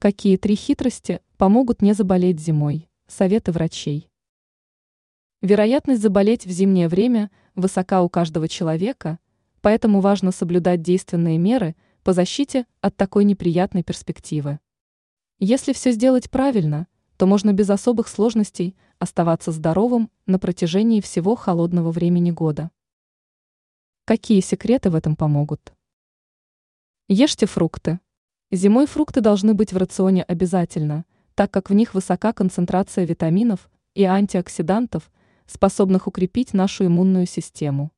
Какие три хитрости помогут не заболеть зимой? Советы врачей. Вероятность заболеть в зимнее время высока у каждого человека, поэтому важно соблюдать действенные меры по защите от такой неприятной перспективы. Если все сделать правильно, то можно без особых сложностей оставаться здоровым на протяжении всего холодного времени года. Какие секреты в этом помогут? Ешьте фрукты. Зимой фрукты должны быть в рационе обязательно, так как в них высока концентрация витаминов и антиоксидантов, способных укрепить нашу иммунную систему.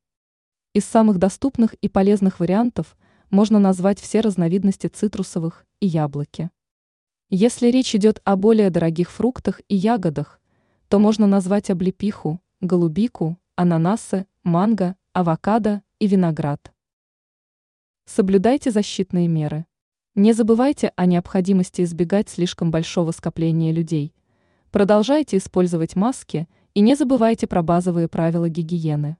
Из самых доступных и полезных вариантов можно назвать все разновидности цитрусовых и яблоки. Если речь идет о более дорогих фруктах и ягодах, то можно назвать облепиху, голубику, ананасы, манго, авокадо и виноград. Соблюдайте защитные меры. Не забывайте о необходимости избегать слишком большого скопления людей. Продолжайте использовать маски и не забывайте про базовые правила гигиены.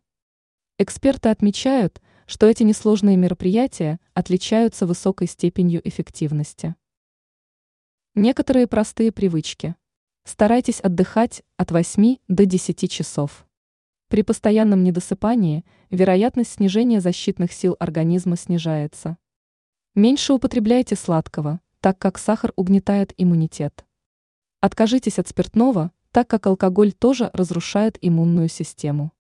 Эксперты отмечают, что эти несложные мероприятия отличаются высокой степенью эффективности. Некоторые простые привычки. Старайтесь отдыхать от 8 до 10 часов. При постоянном недосыпании вероятность снижения защитных сил организма снижается. Меньше употребляйте сладкого, так как сахар угнетает иммунитет. Откажитесь от спиртного, так как алкоголь тоже разрушает иммунную систему.